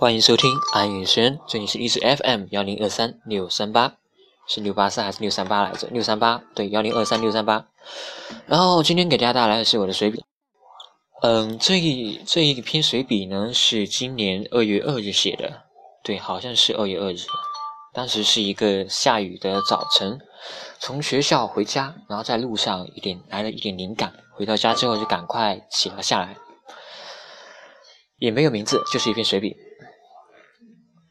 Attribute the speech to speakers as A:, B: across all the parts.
A: 欢迎收听安雨轩，这里是荔枝 FM 幺零二三六三八，是六八三还是六三八来着？六三八，对，幺零二三六三八。然后今天给大家带来的是我的随笔，嗯，这一这一篇随笔呢是今年二月二日写的，对，好像是二月二日，当时是一个下雨的早晨，从学校回家，然后在路上一点来了一点灵感，回到家之后就赶快写了下来，也没有名字，就是一篇随笔。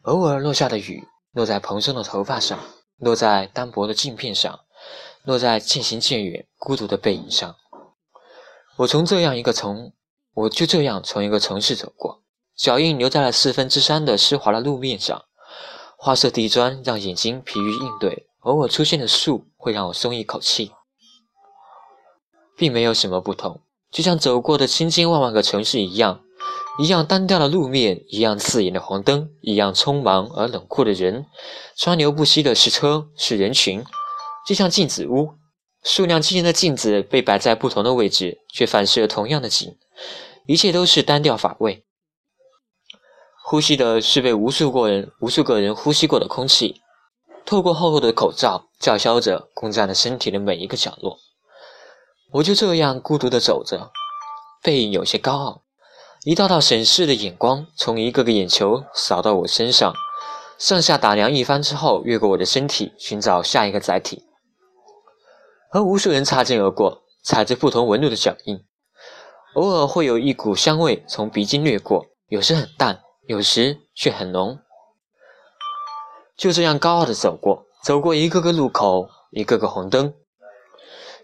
A: 偶尔落下的雨，落在蓬松的头发上，落在单薄的镜片上，落在渐行渐远、孤独的背影上。我从这样一个从，我就这样从一个城市走过，脚印留在了四分之三的湿滑的路面上。花色地砖让眼睛疲于应对，偶尔出现的树会让我松一口气，并没有什么不同，就像走过的千千万万个城市一样。一样单调的路面，一样刺眼的黄灯，一样匆忙而冷酷的人，川流不息的是车，是人群，就像镜子屋，数量惊人的镜子被摆在不同的位置，却反射同样的景，一切都是单调乏味。呼吸的是被无数个人、无数个人呼吸过的空气，透过厚厚的口罩，叫嚣着攻占了身体的每一个角落。我就这样孤独地走着，背影有些高傲。一道道审视的眼光从一个个眼球扫到我身上，上下打量一番之后，越过我的身体，寻找下一个载体。和无数人擦肩而过，踩着不同纹路的脚印，偶尔会有一股香味从鼻尖掠过，有时很淡，有时却很浓。就这样高傲的走过，走过一个个路口，一个个红灯。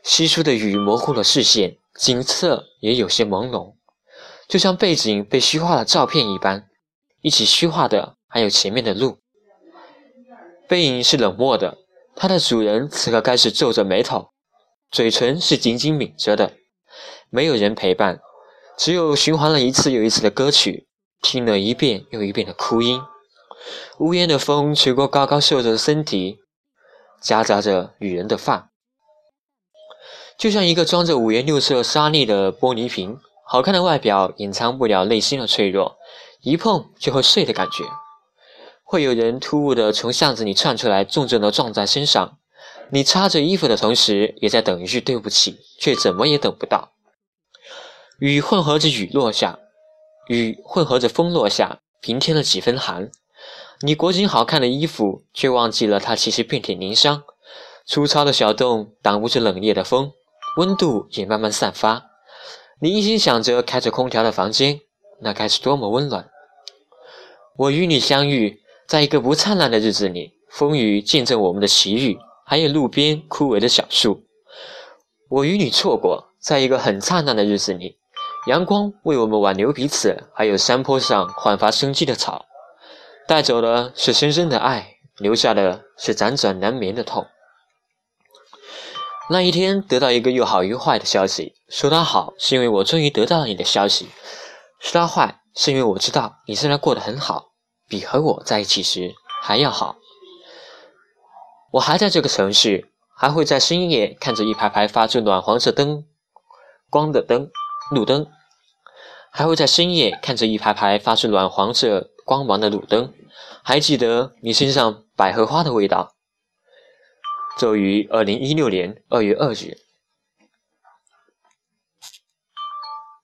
A: 稀疏的雨模糊了视线，景色也有些朦胧。就像背景被虚化的照片一般，一起虚化的还有前面的路。背影是冷漠的，它的主人此刻开始皱着眉头，嘴唇是紧紧抿着的。没有人陪伴，只有循环了一次又一次的歌曲，听了一遍又一遍的哭音。无烟的风吹过高高瘦瘦的身体，夹杂着女人的发，就像一个装着五颜六色沙粒的玻璃瓶。好看的外表隐藏不了内心的脆弱，一碰就会碎的感觉。会有人突兀的从巷子里窜出来，重重的撞在身上。你擦着衣服的同时，也在等一句对不起，却怎么也等不到。雨混合着雨落下，雨混合着风落下，平添了几分寒。你裹紧好看的衣服，却忘记了它其实遍体鳞伤。粗糙的小洞挡不住冷冽的风，温度也慢慢散发。你一心想着开着空调的房间，那该是多么温暖。我与你相遇在一个不灿烂的日子里，风雨见证我们的奇遇，还有路边枯萎的小树。我与你错过在一个很灿烂的日子里，阳光为我们挽留彼此，还有山坡上焕发生机的草。带走的是深深的爱，留下的是辗转难眠的痛。那一天，得到一个又好又坏的消息。说它好，是因为我终于得到了你的消息；说它坏，是因为我知道你现在过得很好，比和我在一起时还要好。我还在这个城市，还会在深夜看着一排排发出暖黄色灯光的灯路灯，还会在深夜看着一排排发出暖黄色光芒的路灯。还记得你身上百合花的味道。作于二零一六年二月二日。